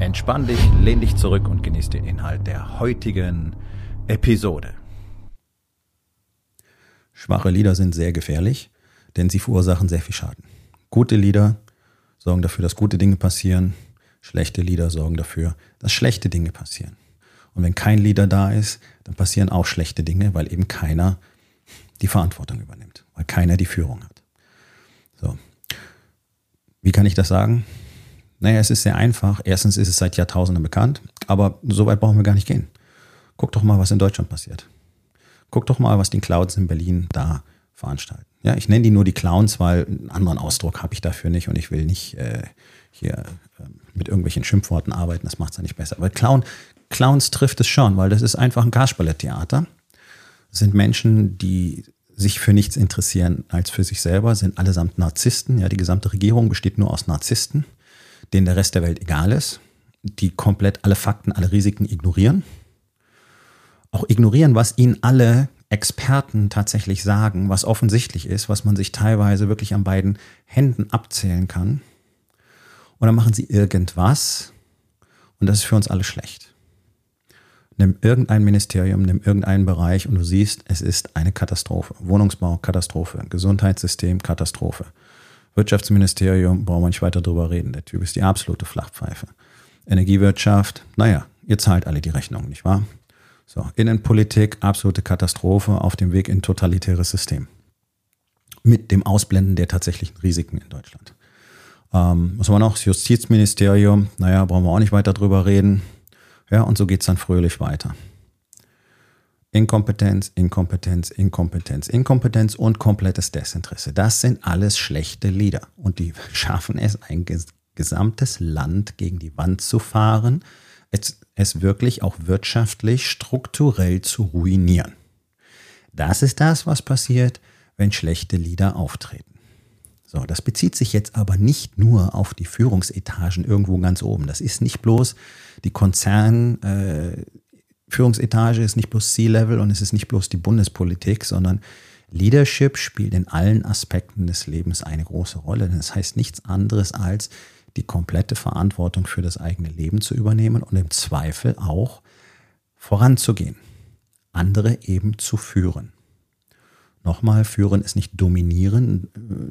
Entspann dich, lehn dich zurück und genieß den Inhalt der heutigen Episode. Schwache Lieder sind sehr gefährlich, denn sie verursachen sehr viel Schaden. Gute Lieder sorgen dafür, dass gute Dinge passieren. Schlechte Lieder sorgen dafür, dass schlechte Dinge passieren. Und wenn kein Leader da ist, dann passieren auch schlechte Dinge, weil eben keiner die Verantwortung übernimmt, weil keiner die Führung hat. So. Wie kann ich das sagen? Naja, es ist sehr einfach. Erstens ist es seit Jahrtausenden bekannt, aber so weit brauchen wir gar nicht gehen. Guck doch mal, was in Deutschland passiert. Guck doch mal, was die Clouds in Berlin da veranstalten. Ja, ich nenne die nur die Clowns, weil einen anderen Ausdruck habe ich dafür nicht und ich will nicht äh, hier äh, mit irgendwelchen Schimpfworten arbeiten, das macht es ja nicht besser. Aber Clown, Clowns trifft es schon, weil das ist einfach ein Kasperle-Theater. Sind Menschen, die sich für nichts interessieren als für sich selber, sind allesamt Narzissten. Ja, die gesamte Regierung besteht nur aus Narzissten denen der Rest der Welt egal ist, die komplett alle Fakten, alle Risiken ignorieren. Auch ignorieren, was ihnen alle Experten tatsächlich sagen, was offensichtlich ist, was man sich teilweise wirklich an beiden Händen abzählen kann. Und dann machen sie irgendwas und das ist für uns alle schlecht. Nimm irgendein Ministerium, nimm irgendeinen Bereich und du siehst, es ist eine Katastrophe. Wohnungsbau, Katastrophe. Gesundheitssystem, Katastrophe. Wirtschaftsministerium, brauchen wir nicht weiter drüber reden. Der Typ ist die absolute Flachpfeife. Energiewirtschaft, naja, ihr zahlt alle die Rechnung, nicht wahr? So, Innenpolitik, absolute Katastrophe auf dem Weg in totalitäres System. Mit dem Ausblenden der tatsächlichen Risiken in Deutschland. Ähm, was haben wir noch? Das Justizministerium, naja, brauchen wir auch nicht weiter drüber reden. Ja, und so geht's dann fröhlich weiter. Inkompetenz, Inkompetenz, Inkompetenz, Inkompetenz und komplettes Desinteresse. Das sind alles schlechte Lieder. Und die schaffen es, ein gesamtes Land gegen die Wand zu fahren, es, es wirklich auch wirtschaftlich, strukturell zu ruinieren. Das ist das, was passiert, wenn schlechte Lieder auftreten. So, das bezieht sich jetzt aber nicht nur auf die Führungsetagen irgendwo ganz oben. Das ist nicht bloß die Konzern, äh, Führungsetage ist nicht bloß C-Level und es ist nicht bloß die Bundespolitik, sondern Leadership spielt in allen Aspekten des Lebens eine große Rolle. Das heißt nichts anderes als die komplette Verantwortung für das eigene Leben zu übernehmen und im Zweifel auch voranzugehen, andere eben zu führen. Nochmal, führen ist nicht dominieren.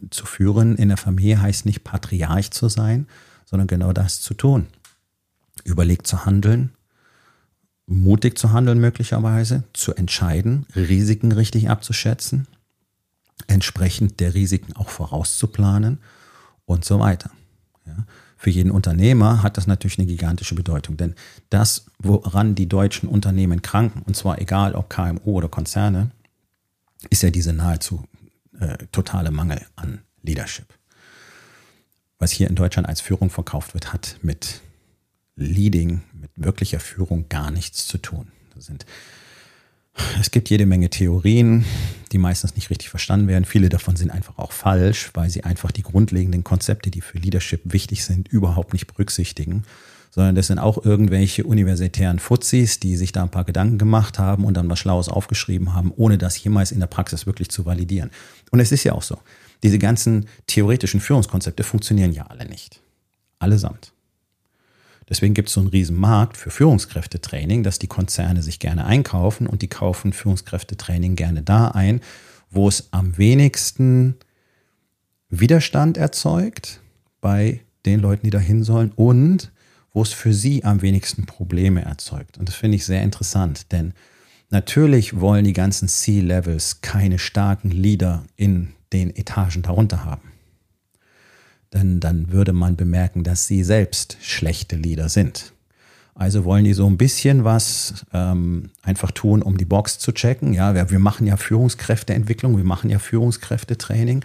Zu führen in der Familie heißt nicht Patriarch zu sein, sondern genau das zu tun. Überlegt zu handeln, mutig zu handeln möglicherweise, zu entscheiden, Risiken richtig abzuschätzen, entsprechend der Risiken auch vorauszuplanen und so weiter. Ja. Für jeden Unternehmer hat das natürlich eine gigantische Bedeutung, denn das, woran die deutschen Unternehmen kranken, und zwar egal ob KMU oder Konzerne, ist ja diese nahezu äh, totale Mangel an Leadership. Was hier in Deutschland als Führung verkauft wird, hat mit Leading, mit wirklicher Führung gar nichts zu tun. Das sind, es gibt jede Menge Theorien, die meistens nicht richtig verstanden werden. Viele davon sind einfach auch falsch, weil sie einfach die grundlegenden Konzepte, die für Leadership wichtig sind, überhaupt nicht berücksichtigen. Sondern das sind auch irgendwelche universitären Fuzis, die sich da ein paar Gedanken gemacht haben und dann was Schlaues aufgeschrieben haben, ohne das jemals in der Praxis wirklich zu validieren. Und es ist ja auch so. Diese ganzen theoretischen Führungskonzepte funktionieren ja alle nicht. Allesamt. Deswegen gibt es so einen riesen Markt für Führungskräftetraining, dass die Konzerne sich gerne einkaufen und die kaufen Führungskräftetraining gerne da ein, wo es am wenigsten Widerstand erzeugt bei den Leuten, die da hin sollen und wo es für sie am wenigsten Probleme erzeugt. Und das finde ich sehr interessant, denn natürlich wollen die ganzen C-Levels keine starken Leader in den Etagen darunter haben denn dann würde man bemerken, dass sie selbst schlechte Lieder sind. Also wollen die so ein bisschen was ähm, einfach tun, um die Box zu checken. Ja, wir, wir machen ja Führungskräfteentwicklung, wir machen ja Führungskräftetraining.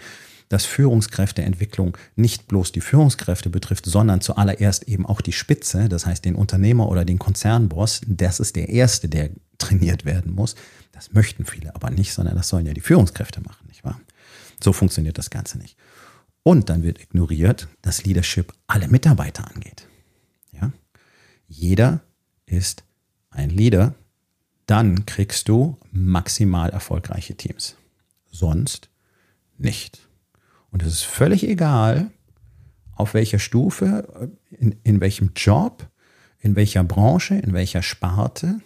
dass Führungskräfteentwicklung nicht bloß die Führungskräfte betrifft, sondern zuallererst eben auch die Spitze, das heißt den Unternehmer oder den Konzernboss. Das ist der Erste, der trainiert werden muss. Das möchten viele aber nicht, sondern das sollen ja die Führungskräfte machen, nicht wahr? So funktioniert das Ganze nicht. Und dann wird ignoriert, dass Leadership alle Mitarbeiter angeht. Ja? Jeder ist ein Leader, dann kriegst du maximal erfolgreiche Teams. Sonst nicht. Und es ist völlig egal, auf welcher Stufe, in, in welchem Job, in welcher Branche, in welcher Sparte,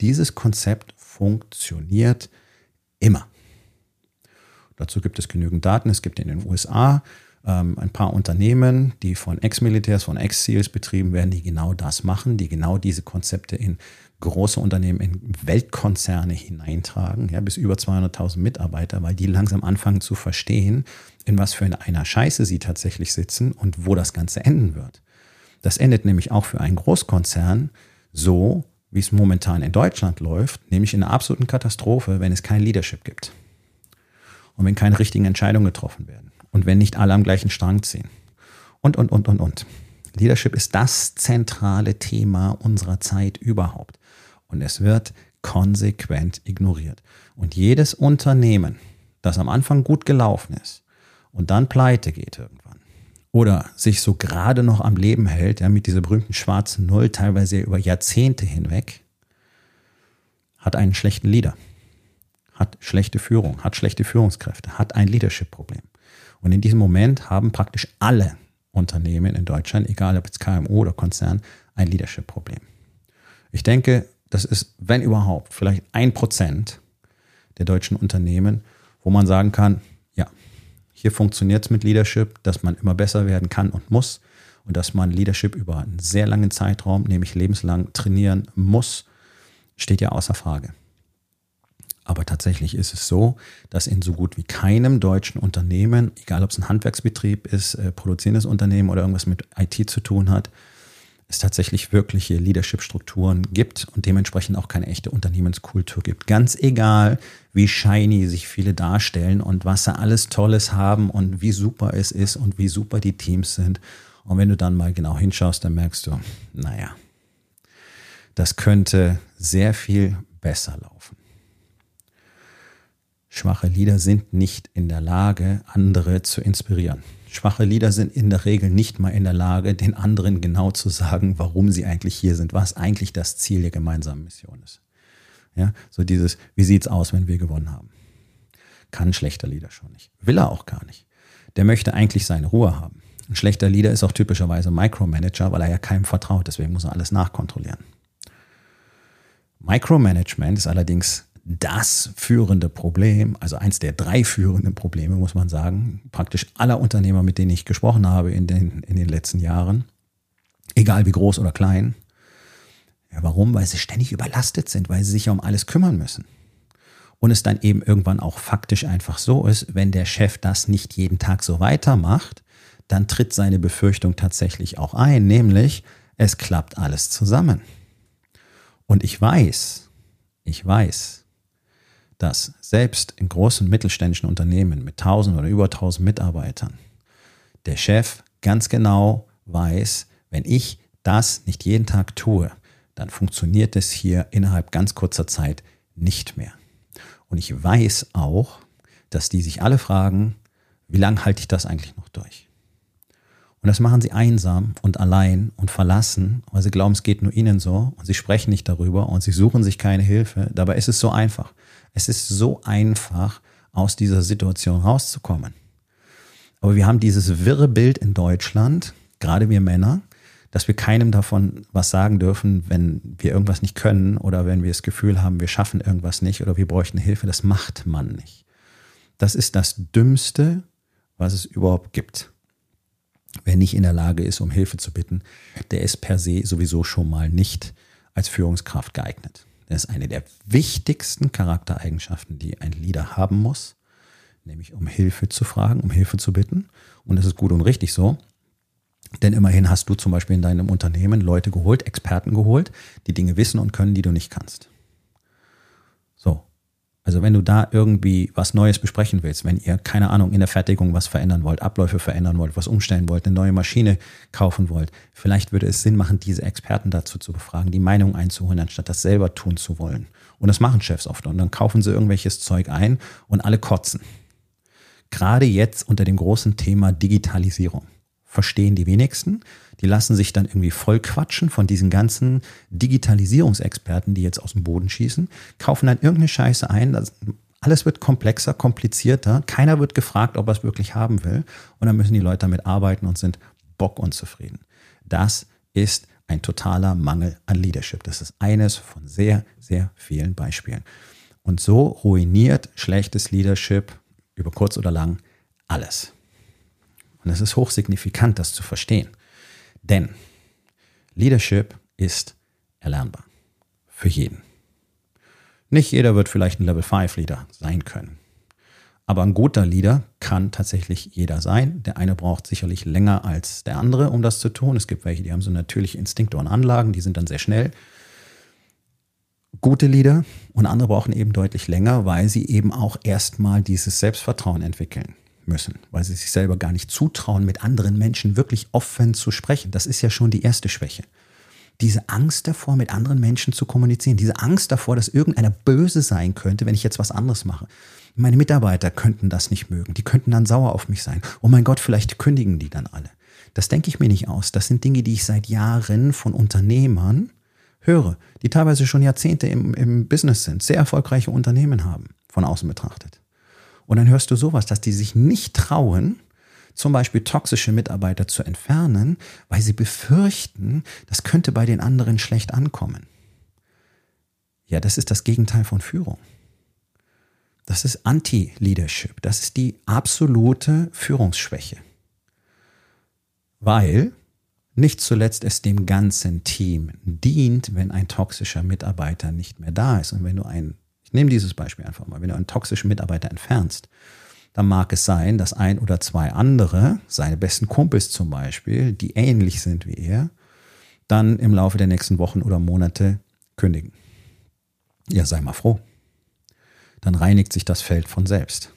dieses Konzept funktioniert immer. Dazu gibt es genügend Daten. Es gibt in den USA ähm, ein paar Unternehmen, die von Ex-Militärs, von Ex-Seals betrieben werden, die genau das machen, die genau diese Konzepte in große Unternehmen, in Weltkonzerne hineintragen, ja, bis über 200.000 Mitarbeiter, weil die langsam anfangen zu verstehen, in was für einer Scheiße sie tatsächlich sitzen und wo das Ganze enden wird. Das endet nämlich auch für einen Großkonzern so, wie es momentan in Deutschland läuft, nämlich in einer absoluten Katastrophe, wenn es kein Leadership gibt und wenn keine richtigen Entscheidungen getroffen werden und wenn nicht alle am gleichen Strang ziehen. Und, und, und, und, und. Leadership ist das zentrale Thema unserer Zeit überhaupt. Und es wird konsequent ignoriert. Und jedes Unternehmen, das am Anfang gut gelaufen ist und dann pleite geht irgendwann oder sich so gerade noch am Leben hält, ja, mit dieser berühmten schwarzen Null, teilweise über Jahrzehnte hinweg, hat einen schlechten Leader hat schlechte Führung, hat schlechte Führungskräfte, hat ein Leadership-Problem. Und in diesem Moment haben praktisch alle Unternehmen in Deutschland, egal ob jetzt KMU oder Konzern, ein Leadership-Problem. Ich denke, das ist, wenn überhaupt, vielleicht ein Prozent der deutschen Unternehmen, wo man sagen kann, ja, hier funktioniert es mit Leadership, dass man immer besser werden kann und muss und dass man Leadership über einen sehr langen Zeitraum, nämlich lebenslang trainieren muss, steht ja außer Frage. Aber tatsächlich ist es so, dass in so gut wie keinem deutschen Unternehmen, egal ob es ein Handwerksbetrieb ist, äh, produzierendes Unternehmen oder irgendwas mit IT zu tun hat, es tatsächlich wirkliche Leadership-Strukturen gibt und dementsprechend auch keine echte Unternehmenskultur gibt. Ganz egal, wie shiny sich viele darstellen und was sie alles Tolles haben und wie super es ist und wie super die Teams sind. Und wenn du dann mal genau hinschaust, dann merkst du, naja, das könnte sehr viel besser laufen. Schwache Lieder sind nicht in der Lage, andere zu inspirieren. Schwache Lieder sind in der Regel nicht mal in der Lage, den anderen genau zu sagen, warum sie eigentlich hier sind, was eigentlich das Ziel der gemeinsamen Mission ist. Ja, so dieses, wie sieht's aus, wenn wir gewonnen haben? Kann ein schlechter Lieder schon nicht. Will er auch gar nicht. Der möchte eigentlich seine Ruhe haben. Ein schlechter Leader ist auch typischerweise Micromanager, weil er ja keinem vertraut, deswegen muss er alles nachkontrollieren. Micromanagement ist allerdings das führende Problem, also eins der drei führenden Probleme, muss man sagen, praktisch aller Unternehmer, mit denen ich gesprochen habe in den, in den letzten Jahren, egal wie groß oder klein. Ja, warum? Weil sie ständig überlastet sind, weil sie sich ja um alles kümmern müssen. Und es dann eben irgendwann auch faktisch einfach so ist, wenn der Chef das nicht jeden Tag so weitermacht, dann tritt seine Befürchtung tatsächlich auch ein, nämlich es klappt alles zusammen. Und ich weiß, ich weiß, dass selbst in großen mittelständischen Unternehmen mit 1000 oder über 1000 Mitarbeitern der Chef ganz genau weiß, wenn ich das nicht jeden Tag tue, dann funktioniert es hier innerhalb ganz kurzer Zeit nicht mehr. Und ich weiß auch, dass die sich alle fragen, wie lange halte ich das eigentlich noch durch? Und das machen sie einsam und allein und verlassen, weil sie glauben, es geht nur ihnen so und sie sprechen nicht darüber und sie suchen sich keine Hilfe. Dabei ist es so einfach. Es ist so einfach, aus dieser Situation rauszukommen. Aber wir haben dieses wirre Bild in Deutschland, gerade wir Männer, dass wir keinem davon was sagen dürfen, wenn wir irgendwas nicht können oder wenn wir das Gefühl haben, wir schaffen irgendwas nicht oder wir bräuchten Hilfe. Das macht man nicht. Das ist das Dümmste, was es überhaupt gibt. Wer nicht in der Lage ist, um Hilfe zu bitten, der ist per se sowieso schon mal nicht als Führungskraft geeignet. Das ist eine der wichtigsten Charaktereigenschaften, die ein Leader haben muss, nämlich um Hilfe zu fragen, um Hilfe zu bitten. Und das ist gut und richtig so. Denn immerhin hast du zum Beispiel in deinem Unternehmen Leute geholt, Experten geholt, die Dinge wissen und können, die du nicht kannst. So. Also wenn du da irgendwie was Neues besprechen willst, wenn ihr, keine Ahnung, in der Fertigung was verändern wollt, Abläufe verändern wollt, was umstellen wollt, eine neue Maschine kaufen wollt, vielleicht würde es Sinn machen, diese Experten dazu zu befragen, die Meinung einzuholen, anstatt das selber tun zu wollen. Und das machen Chefs oft. Und dann kaufen sie irgendwelches Zeug ein und alle kotzen. Gerade jetzt unter dem großen Thema Digitalisierung verstehen die wenigsten. Die lassen sich dann irgendwie voll quatschen von diesen ganzen Digitalisierungsexperten, die jetzt aus dem Boden schießen, kaufen dann irgendeine Scheiße ein. Das, alles wird komplexer, komplizierter. Keiner wird gefragt, ob er es wirklich haben will. Und dann müssen die Leute damit arbeiten und sind bockunzufrieden. Das ist ein totaler Mangel an Leadership. Das ist eines von sehr, sehr vielen Beispielen. Und so ruiniert schlechtes Leadership über kurz oder lang alles. Und es ist hochsignifikant, das zu verstehen. Denn Leadership ist erlernbar. Für jeden. Nicht jeder wird vielleicht ein Level 5 Leader sein können. Aber ein guter Leader kann tatsächlich jeder sein. Der eine braucht sicherlich länger als der andere, um das zu tun. Es gibt welche, die haben so natürliche Instinkte und Anlagen, die sind dann sehr schnell. Gute Leader und andere brauchen eben deutlich länger, weil sie eben auch erstmal dieses Selbstvertrauen entwickeln müssen, weil sie sich selber gar nicht zutrauen, mit anderen Menschen wirklich offen zu sprechen. Das ist ja schon die erste Schwäche. Diese Angst davor, mit anderen Menschen zu kommunizieren, diese Angst davor, dass irgendeiner böse sein könnte, wenn ich jetzt was anderes mache. Meine Mitarbeiter könnten das nicht mögen, die könnten dann sauer auf mich sein. Oh mein Gott, vielleicht kündigen die dann alle. Das denke ich mir nicht aus. Das sind Dinge, die ich seit Jahren von Unternehmern höre, die teilweise schon Jahrzehnte im, im Business sind, sehr erfolgreiche Unternehmen haben, von außen betrachtet. Und dann hörst du sowas, dass die sich nicht trauen, zum Beispiel toxische Mitarbeiter zu entfernen, weil sie befürchten, das könnte bei den anderen schlecht ankommen. Ja, das ist das Gegenteil von Führung. Das ist Anti-Leadership. Das ist die absolute Führungsschwäche. Weil nicht zuletzt es dem ganzen Team dient, wenn ein toxischer Mitarbeiter nicht mehr da ist. Und wenn du einen ich nehme dieses Beispiel einfach mal. Wenn du einen toxischen Mitarbeiter entfernst, dann mag es sein, dass ein oder zwei andere, seine besten Kumpels zum Beispiel, die ähnlich sind wie er, dann im Laufe der nächsten Wochen oder Monate kündigen. Ja, sei mal froh. Dann reinigt sich das Feld von selbst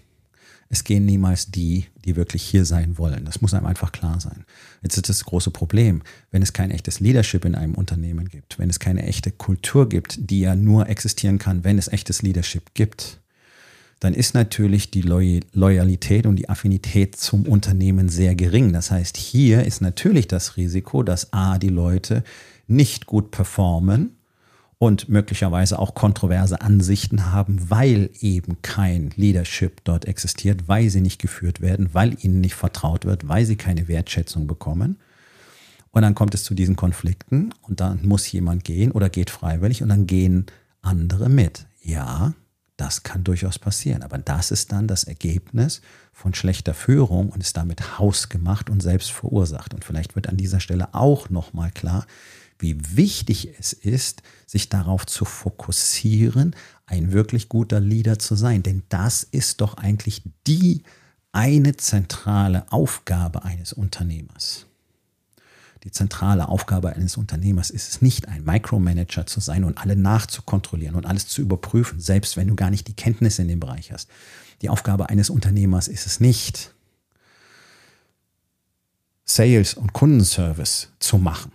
es gehen niemals die, die wirklich hier sein wollen. Das muss einem einfach klar sein. Jetzt ist das große Problem, wenn es kein echtes Leadership in einem Unternehmen gibt, wenn es keine echte Kultur gibt, die ja nur existieren kann, wenn es echtes Leadership gibt, dann ist natürlich die Loyalität und die Affinität zum Unternehmen sehr gering. Das heißt, hier ist natürlich das Risiko, dass A, die Leute nicht gut performen und möglicherweise auch kontroverse Ansichten haben, weil eben kein Leadership dort existiert, weil sie nicht geführt werden, weil ihnen nicht vertraut wird, weil sie keine Wertschätzung bekommen. Und dann kommt es zu diesen Konflikten und dann muss jemand gehen oder geht freiwillig und dann gehen andere mit. Ja, das kann durchaus passieren, aber das ist dann das Ergebnis von schlechter Führung und ist damit hausgemacht und selbst verursacht. Und vielleicht wird an dieser Stelle auch nochmal klar, wie wichtig es ist, sich darauf zu fokussieren, ein wirklich guter Leader zu sein. Denn das ist doch eigentlich die eine zentrale Aufgabe eines Unternehmers. Die zentrale Aufgabe eines Unternehmers ist es nicht, ein Micromanager zu sein und alle nachzukontrollieren und alles zu überprüfen, selbst wenn du gar nicht die Kenntnisse in dem Bereich hast. Die Aufgabe eines Unternehmers ist es nicht, Sales und Kundenservice zu machen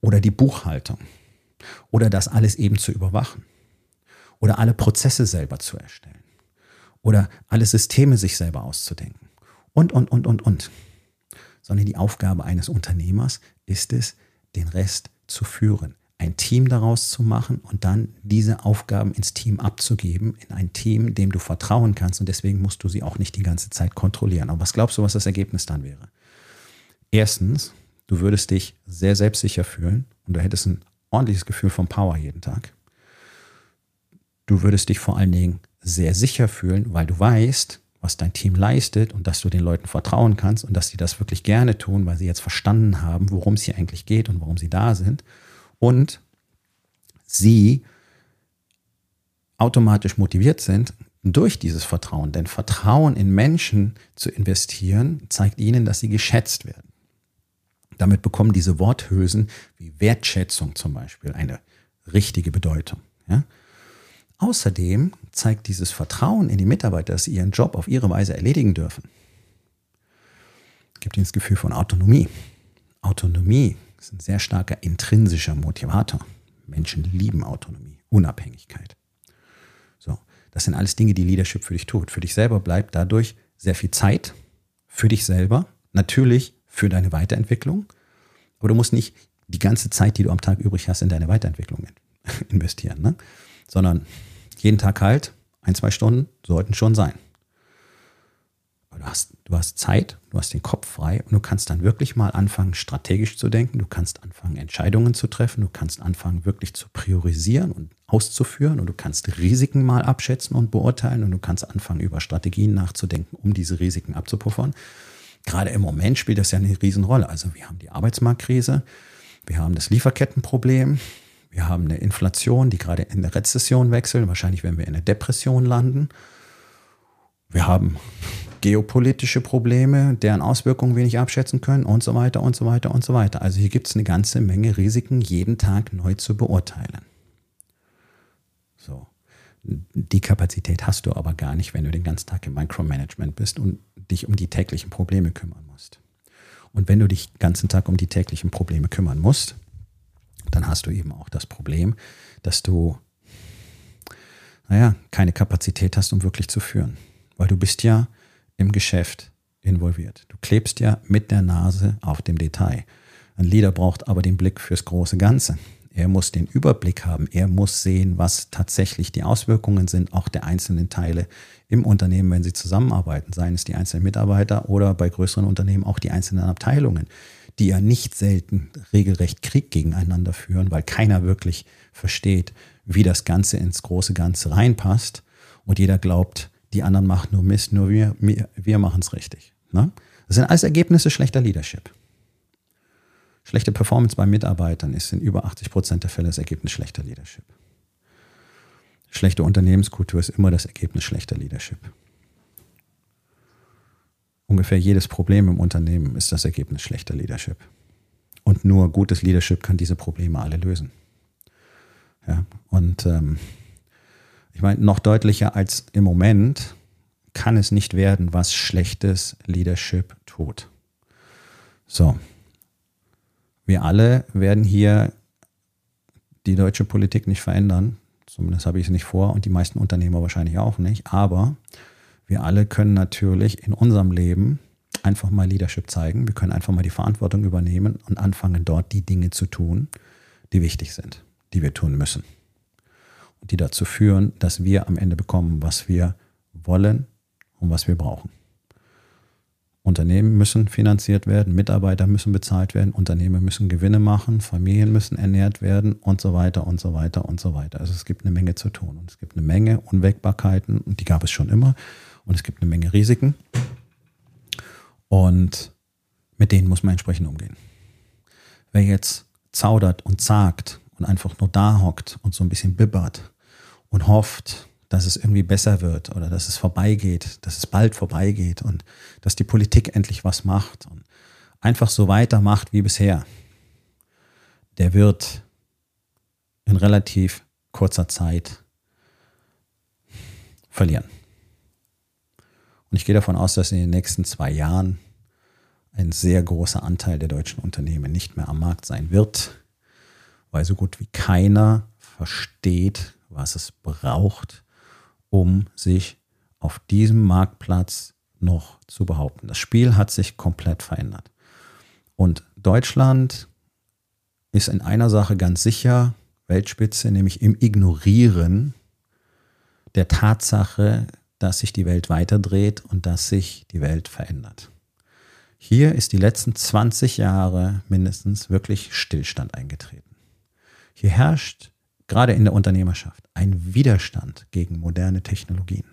oder die Buchhaltung oder das alles eben zu überwachen oder alle Prozesse selber zu erstellen oder alle Systeme sich selber auszudenken und, und, und, und, und. Sondern die Aufgabe eines Unternehmers ist es, den Rest zu führen, ein Team daraus zu machen und dann diese Aufgaben ins Team abzugeben, in ein Team, dem du vertrauen kannst und deswegen musst du sie auch nicht die ganze Zeit kontrollieren. Aber was glaubst du, was das Ergebnis dann wäre? Erstens, Du würdest dich sehr selbstsicher fühlen und du hättest ein ordentliches Gefühl von Power jeden Tag. Du würdest dich vor allen Dingen sehr sicher fühlen, weil du weißt, was dein Team leistet und dass du den Leuten vertrauen kannst und dass sie das wirklich gerne tun, weil sie jetzt verstanden haben, worum es hier eigentlich geht und warum sie da sind. Und sie automatisch motiviert sind durch dieses Vertrauen. Denn Vertrauen in Menschen zu investieren, zeigt ihnen, dass sie geschätzt werden. Damit bekommen diese Worthülsen wie Wertschätzung zum Beispiel eine richtige Bedeutung. Ja? außerdem zeigt dieses Vertrauen in die Mitarbeiter, dass sie ihren Job auf ihre Weise erledigen dürfen, gibt ihnen das Gefühl von Autonomie. Autonomie ist ein sehr starker intrinsischer Motivator. Menschen lieben Autonomie, Unabhängigkeit. So, das sind alles Dinge, die Leadership für dich tut. Für dich selber bleibt dadurch sehr viel Zeit für dich selber, natürlich für deine Weiterentwicklung, aber du musst nicht die ganze Zeit, die du am Tag übrig hast, in deine Weiterentwicklung investieren, ne? sondern jeden Tag halt, ein, zwei Stunden sollten schon sein. Du hast, du hast Zeit, du hast den Kopf frei und du kannst dann wirklich mal anfangen, strategisch zu denken. Du kannst anfangen, Entscheidungen zu treffen. Du kannst anfangen, wirklich zu priorisieren und auszuführen. Und du kannst Risiken mal abschätzen und beurteilen. Und du kannst anfangen, über Strategien nachzudenken, um diese Risiken abzupuffern. Gerade im Moment spielt das ja eine Riesenrolle. Also wir haben die Arbeitsmarktkrise, wir haben das Lieferkettenproblem, wir haben eine Inflation, die gerade in der Rezession wechselt. Wahrscheinlich werden wir in eine Depression landen. Wir haben geopolitische Probleme, deren Auswirkungen wir nicht abschätzen können und so weiter und so weiter und so weiter. Also hier gibt es eine ganze Menge Risiken, jeden Tag neu zu beurteilen. Die Kapazität hast du aber gar nicht, wenn du den ganzen Tag im Micromanagement bist und dich um die täglichen Probleme kümmern musst. Und wenn du dich den ganzen Tag um die täglichen Probleme kümmern musst, dann hast du eben auch das Problem, dass du, naja, keine Kapazität hast, um wirklich zu führen. Weil du bist ja im Geschäft involviert. Du klebst ja mit der Nase auf dem Detail. Ein Leader braucht aber den Blick fürs große Ganze. Er muss den Überblick haben. Er muss sehen, was tatsächlich die Auswirkungen sind, auch der einzelnen Teile im Unternehmen, wenn sie zusammenarbeiten, seien es die einzelnen Mitarbeiter oder bei größeren Unternehmen auch die einzelnen Abteilungen, die ja nicht selten regelrecht Krieg gegeneinander führen, weil keiner wirklich versteht, wie das Ganze ins große Ganze reinpasst und jeder glaubt, die anderen machen nur Mist, nur wir, wir, machen es richtig. Ne? Das sind alles Ergebnisse schlechter Leadership. Schlechte Performance bei Mitarbeitern ist in über 80 Prozent der Fälle das Ergebnis schlechter Leadership. Schlechte Unternehmenskultur ist immer das Ergebnis schlechter Leadership. Ungefähr jedes Problem im Unternehmen ist das Ergebnis schlechter Leadership. Und nur gutes Leadership kann diese Probleme alle lösen. Ja, und ähm, ich meine, noch deutlicher als im Moment kann es nicht werden, was schlechtes Leadership tut. So. Wir alle werden hier die deutsche Politik nicht verändern. Zumindest habe ich es nicht vor und die meisten Unternehmer wahrscheinlich auch nicht. Aber wir alle können natürlich in unserem Leben einfach mal Leadership zeigen. Wir können einfach mal die Verantwortung übernehmen und anfangen, dort die Dinge zu tun, die wichtig sind, die wir tun müssen die dazu führen, dass wir am Ende bekommen, was wir wollen und was wir brauchen. Unternehmen müssen finanziert werden, Mitarbeiter müssen bezahlt werden, Unternehmen müssen Gewinne machen, Familien müssen ernährt werden und so weiter und so weiter und so weiter. Also es gibt eine Menge zu tun und es gibt eine Menge Unwägbarkeiten und die gab es schon immer und es gibt eine Menge Risiken und mit denen muss man entsprechend umgehen. Wer jetzt zaudert und zagt und einfach nur da hockt und so ein bisschen bibbert und hofft, dass es irgendwie besser wird oder dass es vorbeigeht, dass es bald vorbeigeht und dass die Politik endlich was macht und einfach so weitermacht wie bisher, der wird in relativ kurzer Zeit verlieren. Und ich gehe davon aus, dass in den nächsten zwei Jahren ein sehr großer Anteil der deutschen Unternehmen nicht mehr am Markt sein wird, weil so gut wie keiner versteht, was es braucht, um sich auf diesem Marktplatz noch zu behaupten. Das Spiel hat sich komplett verändert. Und Deutschland ist in einer Sache ganz sicher Weltspitze, nämlich im Ignorieren der Tatsache, dass sich die Welt weiterdreht und dass sich die Welt verändert. Hier ist die letzten 20 Jahre mindestens wirklich Stillstand eingetreten. Hier herrscht gerade in der Unternehmerschaft ein Widerstand gegen moderne Technologien.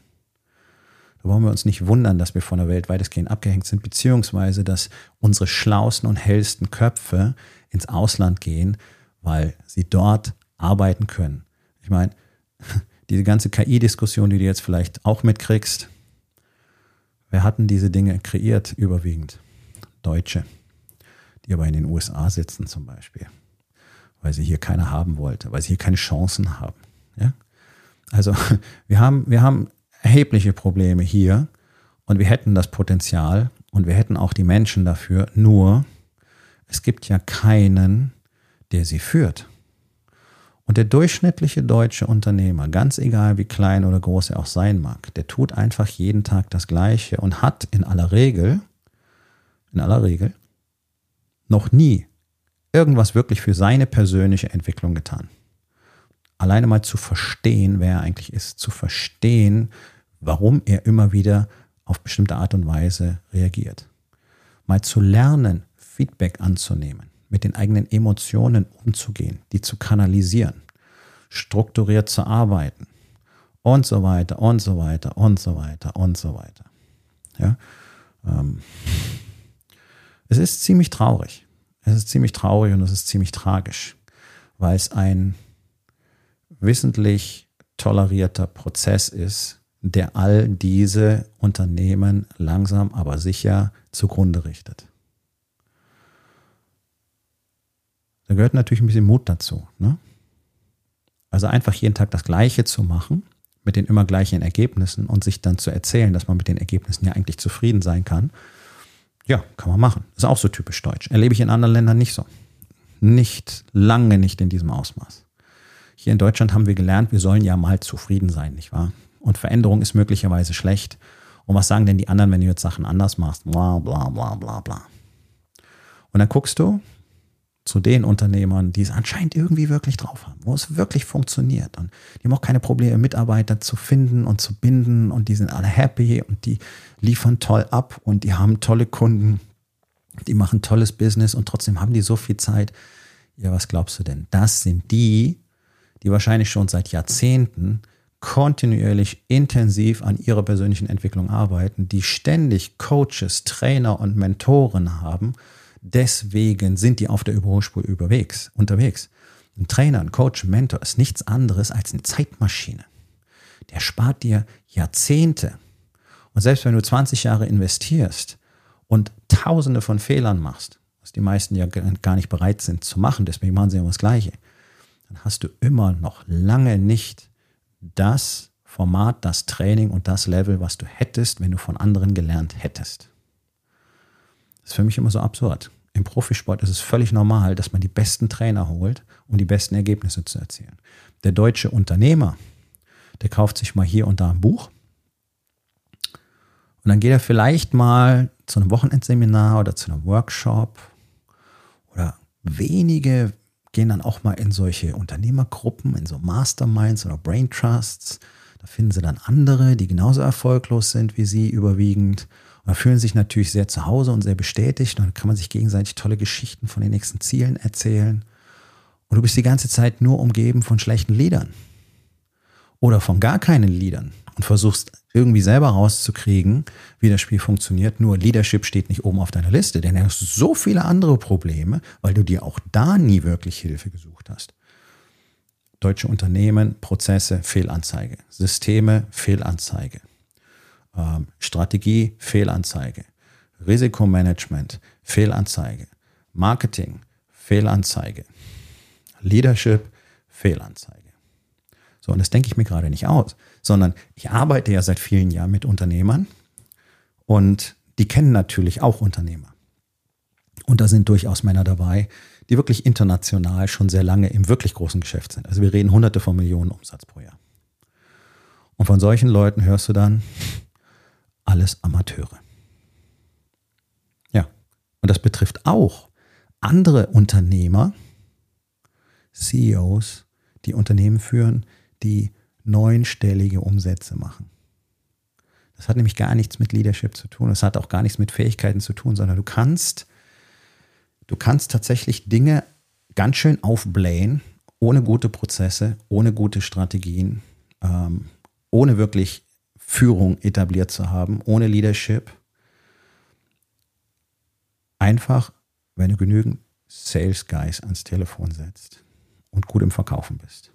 Da wollen wir uns nicht wundern, dass wir von der Welt weitestgehend abgehängt sind, beziehungsweise dass unsere schlausten und hellsten Köpfe ins Ausland gehen, weil sie dort arbeiten können. Ich meine, diese ganze KI-Diskussion, die du jetzt vielleicht auch mitkriegst, wer hatten diese Dinge kreiert überwiegend? Deutsche, die aber in den USA sitzen zum Beispiel weil sie hier keiner haben wollte, weil sie hier keine Chancen haben. Ja? Also wir haben, wir haben erhebliche Probleme hier und wir hätten das Potenzial und wir hätten auch die Menschen dafür, nur es gibt ja keinen, der sie führt. Und der durchschnittliche deutsche Unternehmer, ganz egal wie klein oder groß er auch sein mag, der tut einfach jeden Tag das Gleiche und hat in aller Regel, in aller Regel, noch nie irgendwas wirklich für seine persönliche Entwicklung getan. Alleine mal zu verstehen, wer er eigentlich ist, zu verstehen, warum er immer wieder auf bestimmte Art und Weise reagiert. Mal zu lernen, Feedback anzunehmen, mit den eigenen Emotionen umzugehen, die zu kanalisieren, strukturiert zu arbeiten und so weiter und so weiter und so weiter und so weiter. Ja, ähm, es ist ziemlich traurig. Es ist ziemlich traurig und es ist ziemlich tragisch, weil es ein wissentlich tolerierter Prozess ist, der all diese Unternehmen langsam aber sicher zugrunde richtet. Da gehört natürlich ein bisschen Mut dazu. Ne? Also einfach jeden Tag das Gleiche zu machen mit den immer gleichen Ergebnissen und sich dann zu erzählen, dass man mit den Ergebnissen ja eigentlich zufrieden sein kann. Ja, kann man machen. Ist auch so typisch deutsch. Erlebe ich in anderen Ländern nicht so. Nicht, lange nicht in diesem Ausmaß. Hier in Deutschland haben wir gelernt, wir sollen ja mal zufrieden sein, nicht wahr? Und Veränderung ist möglicherweise schlecht. Und was sagen denn die anderen, wenn du jetzt Sachen anders machst? Bla, bla, bla, bla, bla. Und dann guckst du zu den Unternehmern, die es anscheinend irgendwie wirklich drauf haben, wo es wirklich funktioniert. Und die haben auch keine Probleme, Mitarbeiter zu finden und zu binden. Und die sind alle happy und die liefern toll ab und die haben tolle Kunden. Die machen tolles Business und trotzdem haben die so viel Zeit. Ja, was glaubst du denn? Das sind die, die wahrscheinlich schon seit Jahrzehnten kontinuierlich intensiv an ihrer persönlichen Entwicklung arbeiten, die ständig Coaches, Trainer und Mentoren haben. Deswegen sind die auf der Überholspur überwegs, unterwegs. Ein Trainer, ein Coach, ein Mentor ist nichts anderes als eine Zeitmaschine. Der spart dir Jahrzehnte. Und selbst wenn du 20 Jahre investierst und tausende von Fehlern machst, was die meisten ja gar nicht bereit sind zu machen, deswegen machen sie immer das Gleiche, dann hast du immer noch lange nicht das Format, das Training und das Level, was du hättest, wenn du von anderen gelernt hättest. Das ist für mich immer so absurd. Im Profisport ist es völlig normal, dass man die besten Trainer holt, um die besten Ergebnisse zu erzielen. Der deutsche Unternehmer, der kauft sich mal hier und da ein Buch und dann geht er vielleicht mal zu einem Wochenendseminar oder zu einem Workshop oder wenige gehen dann auch mal in solche Unternehmergruppen, in so Masterminds oder Brain Trusts. Da finden sie dann andere, die genauso erfolglos sind wie sie überwiegend. Und fühlen sich natürlich sehr zu Hause und sehr bestätigt. Und dann kann man sich gegenseitig tolle Geschichten von den nächsten Zielen erzählen. Und du bist die ganze Zeit nur umgeben von schlechten Liedern. Oder von gar keinen Liedern und versuchst irgendwie selber rauszukriegen, wie das Spiel funktioniert. Nur Leadership steht nicht oben auf deiner Liste, denn du hast so viele andere Probleme, weil du dir auch da nie wirklich Hilfe gesucht hast. Deutsche Unternehmen, Prozesse, Fehlanzeige. Systeme, Fehlanzeige. Ähm, Strategie, Fehlanzeige. Risikomanagement, Fehlanzeige. Marketing, Fehlanzeige. Leadership, Fehlanzeige. So, und das denke ich mir gerade nicht aus, sondern ich arbeite ja seit vielen Jahren mit Unternehmern und die kennen natürlich auch Unternehmer. Und da sind durchaus Männer dabei, die wirklich international schon sehr lange im wirklich großen Geschäft sind. Also wir reden hunderte von Millionen Umsatz pro Jahr. Und von solchen Leuten hörst du dann alles Amateure. Ja, und das betrifft auch andere Unternehmer, CEOs, die Unternehmen führen, die neunstellige Umsätze machen. Das hat nämlich gar nichts mit Leadership zu tun. Das hat auch gar nichts mit Fähigkeiten zu tun, sondern du kannst, du kannst tatsächlich Dinge ganz schön aufblähen, ohne gute Prozesse, ohne gute Strategien, ähm, ohne wirklich Führung etabliert zu haben, ohne Leadership. Einfach, wenn du genügend Sales Guys ans Telefon setzt und gut im Verkaufen bist.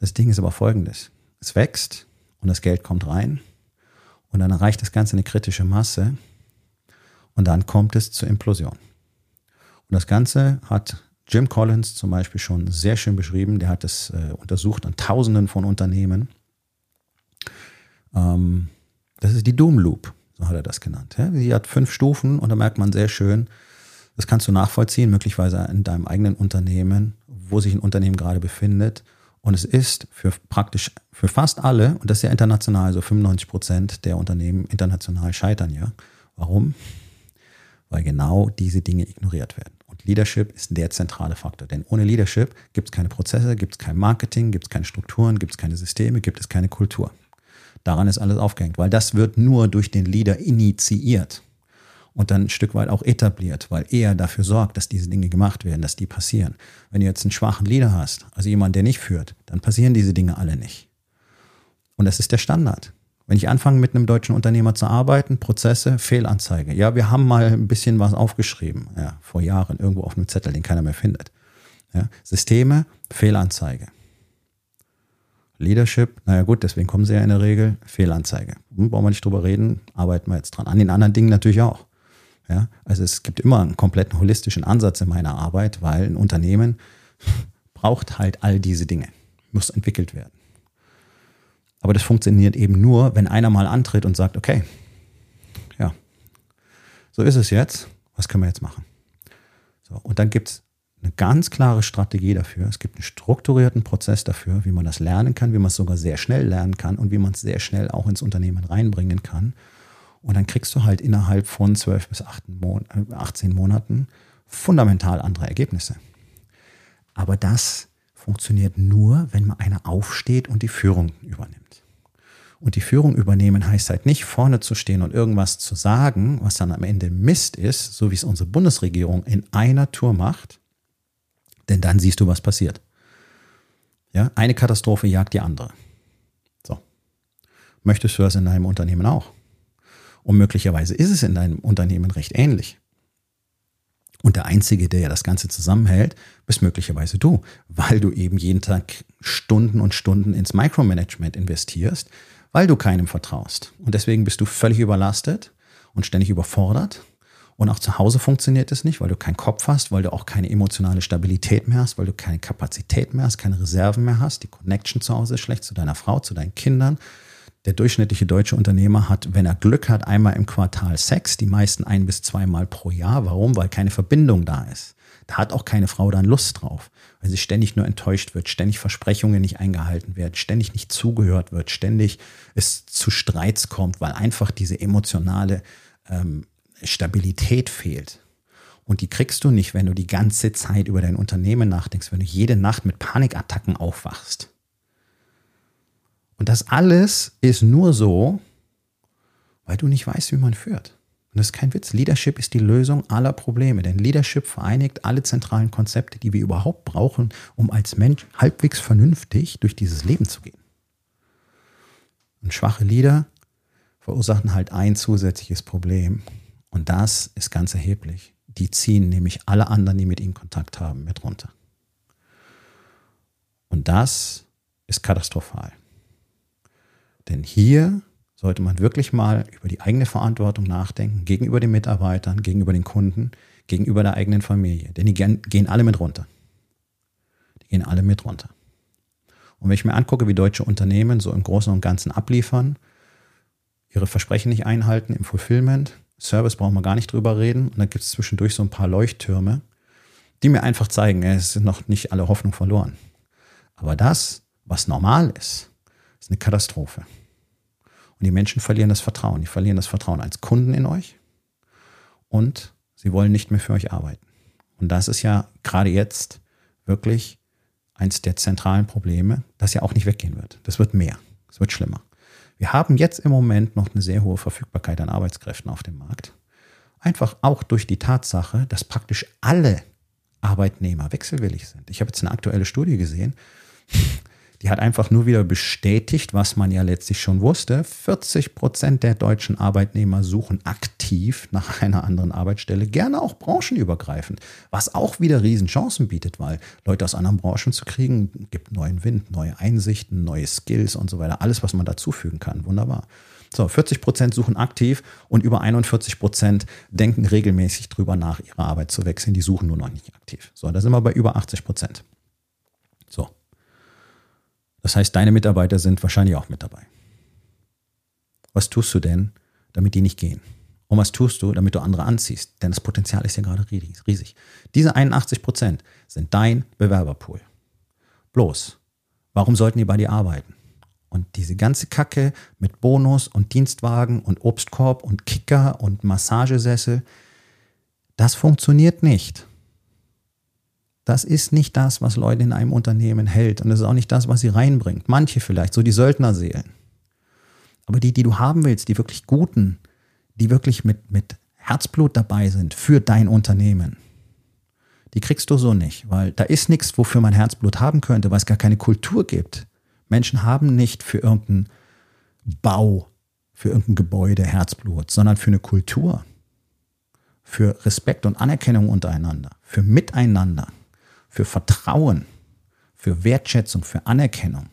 Das Ding ist aber folgendes. Es wächst und das Geld kommt rein und dann erreicht das Ganze eine kritische Masse und dann kommt es zur Implosion. Und das Ganze hat Jim Collins zum Beispiel schon sehr schön beschrieben. Der hat es äh, untersucht an Tausenden von Unternehmen. Ähm, das ist die Doom Loop, so hat er das genannt. Ja? Die hat fünf Stufen und da merkt man sehr schön, das kannst du nachvollziehen, möglicherweise in deinem eigenen Unternehmen, wo sich ein Unternehmen gerade befindet. Und es ist für praktisch, für fast alle, und das ist ja international, so 95 Prozent der Unternehmen international scheitern ja. Warum? Weil genau diese Dinge ignoriert werden. Und Leadership ist der zentrale Faktor. Denn ohne Leadership gibt es keine Prozesse, gibt es kein Marketing, gibt es keine Strukturen, gibt es keine Systeme, gibt es keine Kultur. Daran ist alles aufgehängt, weil das wird nur durch den Leader initiiert und dann ein Stück weit auch etabliert, weil er dafür sorgt, dass diese Dinge gemacht werden, dass die passieren. Wenn du jetzt einen schwachen Leader hast, also jemand, der nicht führt, dann passieren diese Dinge alle nicht. Und das ist der Standard. Wenn ich anfange mit einem deutschen Unternehmer zu arbeiten, Prozesse, Fehlanzeige. Ja, wir haben mal ein bisschen was aufgeschrieben, ja, vor Jahren irgendwo auf einem Zettel, den keiner mehr findet. Ja, Systeme, Fehlanzeige. Leadership, naja gut, deswegen kommen sie ja in der Regel, Fehlanzeige. Hm, brauchen wir nicht drüber reden, arbeiten wir jetzt dran. An den anderen Dingen natürlich auch. Ja, also es gibt immer einen kompletten holistischen Ansatz in meiner Arbeit, weil ein Unternehmen braucht halt all diese Dinge, muss entwickelt werden. Aber das funktioniert eben nur, wenn einer mal antritt und sagt, okay, ja, so ist es jetzt, was können wir jetzt machen? So, und dann gibt es eine ganz klare Strategie dafür. Es gibt einen strukturierten Prozess dafür, wie man das lernen kann, wie man es sogar sehr schnell lernen kann und wie man es sehr schnell auch ins Unternehmen reinbringen kann. Und dann kriegst du halt innerhalb von 12 bis 18 äh, Monaten fundamental andere Ergebnisse. Aber das funktioniert nur, wenn mal einer aufsteht und die Führung übernimmt. Und die Führung übernehmen heißt halt nicht vorne zu stehen und irgendwas zu sagen, was dann am Ende Mist ist, so wie es unsere Bundesregierung in einer Tour macht, denn dann siehst du, was passiert. Ja, eine Katastrophe jagt die andere. So. Möchtest du das in deinem Unternehmen auch? Und möglicherweise ist es in deinem Unternehmen recht ähnlich. Und der Einzige, der ja das Ganze zusammenhält, bist möglicherweise du, weil du eben jeden Tag Stunden und Stunden ins Micromanagement investierst, weil du keinem vertraust. Und deswegen bist du völlig überlastet und ständig überfordert. Und auch zu Hause funktioniert es nicht, weil du keinen Kopf hast, weil du auch keine emotionale Stabilität mehr hast, weil du keine Kapazität mehr hast, keine Reserven mehr hast. Die Connection zu Hause ist schlecht zu deiner Frau, zu deinen Kindern, der durchschnittliche deutsche Unternehmer hat, wenn er Glück hat, einmal im Quartal Sex, die meisten ein bis zweimal pro Jahr. Warum? Weil keine Verbindung da ist. Da hat auch keine Frau dann Lust drauf, weil sie ständig nur enttäuscht wird, ständig Versprechungen nicht eingehalten werden, ständig nicht zugehört wird, ständig es zu Streits kommt, weil einfach diese emotionale ähm, Stabilität fehlt. Und die kriegst du nicht, wenn du die ganze Zeit über dein Unternehmen nachdenkst, wenn du jede Nacht mit Panikattacken aufwachst. Und das alles ist nur so, weil du nicht weißt, wie man führt. Und das ist kein Witz. Leadership ist die Lösung aller Probleme, denn Leadership vereinigt alle zentralen Konzepte, die wir überhaupt brauchen, um als Mensch halbwegs vernünftig durch dieses Leben zu gehen. Und schwache Leader verursachen halt ein zusätzliches Problem. Und das ist ganz erheblich. Die ziehen nämlich alle anderen, die mit ihnen Kontakt haben, mit runter. Und das ist katastrophal. Denn hier sollte man wirklich mal über die eigene Verantwortung nachdenken, gegenüber den Mitarbeitern, gegenüber den Kunden, gegenüber der eigenen Familie. Denn die gehen alle mit runter. Die gehen alle mit runter. Und wenn ich mir angucke, wie deutsche Unternehmen so im Großen und Ganzen abliefern, ihre Versprechen nicht einhalten im Fulfillment, Service brauchen wir gar nicht drüber reden. Und dann gibt es zwischendurch so ein paar Leuchttürme, die mir einfach zeigen, es sind noch nicht alle Hoffnung verloren. Aber das, was normal ist, ist eine Katastrophe. Und die Menschen verlieren das Vertrauen. Die verlieren das Vertrauen als Kunden in euch und sie wollen nicht mehr für euch arbeiten. Und das ist ja gerade jetzt wirklich eins der zentralen Probleme, das ja auch nicht weggehen wird. Das wird mehr. Es wird schlimmer. Wir haben jetzt im Moment noch eine sehr hohe Verfügbarkeit an Arbeitskräften auf dem Markt. Einfach auch durch die Tatsache, dass praktisch alle Arbeitnehmer wechselwillig sind. Ich habe jetzt eine aktuelle Studie gesehen die hat einfach nur wieder bestätigt, was man ja letztlich schon wusste. 40 Prozent der deutschen Arbeitnehmer suchen aktiv nach einer anderen Arbeitsstelle, gerne auch branchenübergreifend, was auch wieder Riesenchancen bietet, weil Leute aus anderen Branchen zu kriegen, gibt neuen Wind, neue Einsichten, neue Skills und so weiter. Alles, was man dazufügen kann. Wunderbar. So, 40 Prozent suchen aktiv und über 41 Prozent denken regelmäßig drüber nach, ihre Arbeit zu wechseln. Die suchen nur noch nicht aktiv. So, da sind wir bei über 80 Prozent. So. Das heißt, deine Mitarbeiter sind wahrscheinlich auch mit dabei. Was tust du denn, damit die nicht gehen? Und was tust du, damit du andere anziehst? Denn das Potenzial ist ja gerade riesig. Diese 81 Prozent sind dein Bewerberpool. Bloß, warum sollten die bei dir arbeiten? Und diese ganze Kacke mit Bonus und Dienstwagen und Obstkorb und Kicker und Massagesessel, das funktioniert nicht. Das ist nicht das, was Leute in einem Unternehmen hält. Und das ist auch nicht das, was sie reinbringt. Manche vielleicht, so die Söldnerseelen. Aber die, die du haben willst, die wirklich guten, die wirklich mit, mit Herzblut dabei sind für dein Unternehmen, die kriegst du so nicht, weil da ist nichts, wofür man Herzblut haben könnte, weil es gar keine Kultur gibt. Menschen haben nicht für irgendeinen Bau, für irgendein Gebäude Herzblut, sondern für eine Kultur, für Respekt und Anerkennung untereinander, für Miteinander, für Vertrauen, für Wertschätzung, für Anerkennung.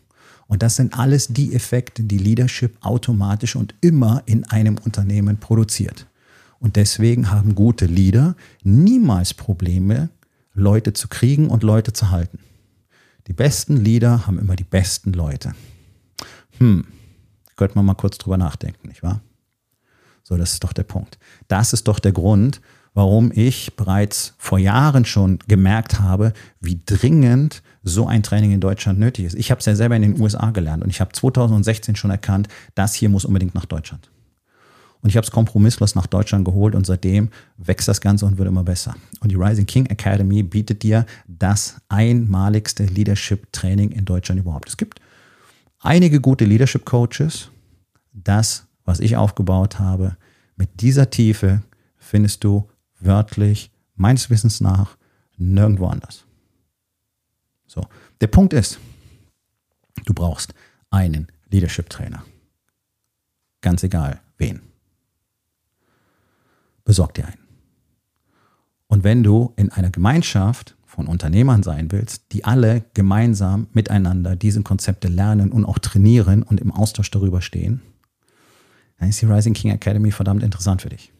Und das sind alles die Effekte, die Leadership automatisch und immer in einem Unternehmen produziert. Und deswegen haben gute Leader niemals Probleme, Leute zu kriegen und Leute zu halten. Die besten Leader haben immer die besten Leute. Hm, könnte man mal kurz drüber nachdenken, nicht wahr? So, das ist doch der Punkt. Das ist doch der Grund, warum ich bereits vor Jahren schon gemerkt habe, wie dringend so ein Training in Deutschland nötig ist. Ich habe es ja selber in den USA gelernt und ich habe 2016 schon erkannt, das hier muss unbedingt nach Deutschland. Und ich habe es kompromisslos nach Deutschland geholt und seitdem wächst das Ganze und wird immer besser. Und die Rising King Academy bietet dir das einmaligste Leadership Training in Deutschland überhaupt. Es gibt einige gute Leadership Coaches. Das, was ich aufgebaut habe, mit dieser Tiefe findest du wörtlich, meines Wissens nach, nirgendwo anders. So, der Punkt ist, du brauchst einen Leadership Trainer. Ganz egal, wen. Besorg dir einen. Und wenn du in einer Gemeinschaft von Unternehmern sein willst, die alle gemeinsam miteinander diese Konzepte lernen und auch trainieren und im Austausch darüber stehen, dann ist die Rising King Academy verdammt interessant für dich.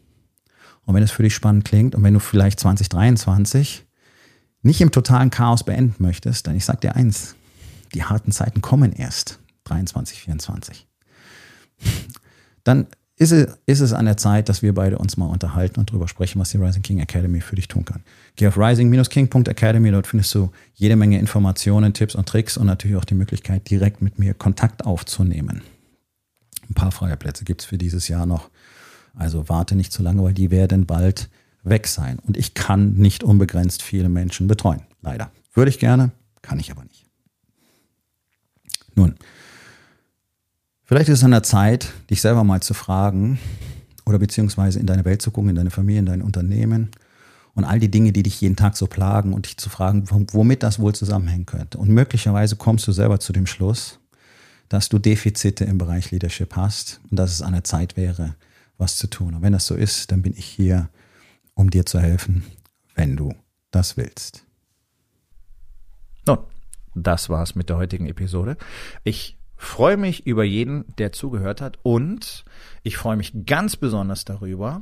Und wenn es für dich spannend klingt und wenn du vielleicht 2023 nicht im totalen Chaos beenden möchtest, dann ich sag dir eins, die harten Zeiten kommen erst 23, 24. Dann ist es, ist es an der Zeit, dass wir beide uns mal unterhalten und darüber sprechen, was die Rising King Academy für dich tun kann. Geh auf rising-king.academy, dort findest du jede Menge Informationen, Tipps und Tricks und natürlich auch die Möglichkeit, direkt mit mir Kontakt aufzunehmen. Ein paar freie Plätze gibt es für dieses Jahr noch. Also warte nicht zu lange, weil die werden bald weg sein. Und ich kann nicht unbegrenzt viele Menschen betreuen. Leider. Würde ich gerne, kann ich aber nicht. Nun, vielleicht ist es an der Zeit, dich selber mal zu fragen oder beziehungsweise in deine Welt zu gucken, in deine Familie, in dein Unternehmen und all die Dinge, die dich jeden Tag so plagen und dich zu fragen, womit das wohl zusammenhängen könnte. Und möglicherweise kommst du selber zu dem Schluss, dass du Defizite im Bereich Leadership hast und dass es an der Zeit wäre, was zu tun. Und wenn das so ist, dann bin ich hier, um dir zu helfen, wenn du das willst. Nun, das war's mit der heutigen Episode. Ich freue mich über jeden, der zugehört hat und ich freue mich ganz besonders darüber,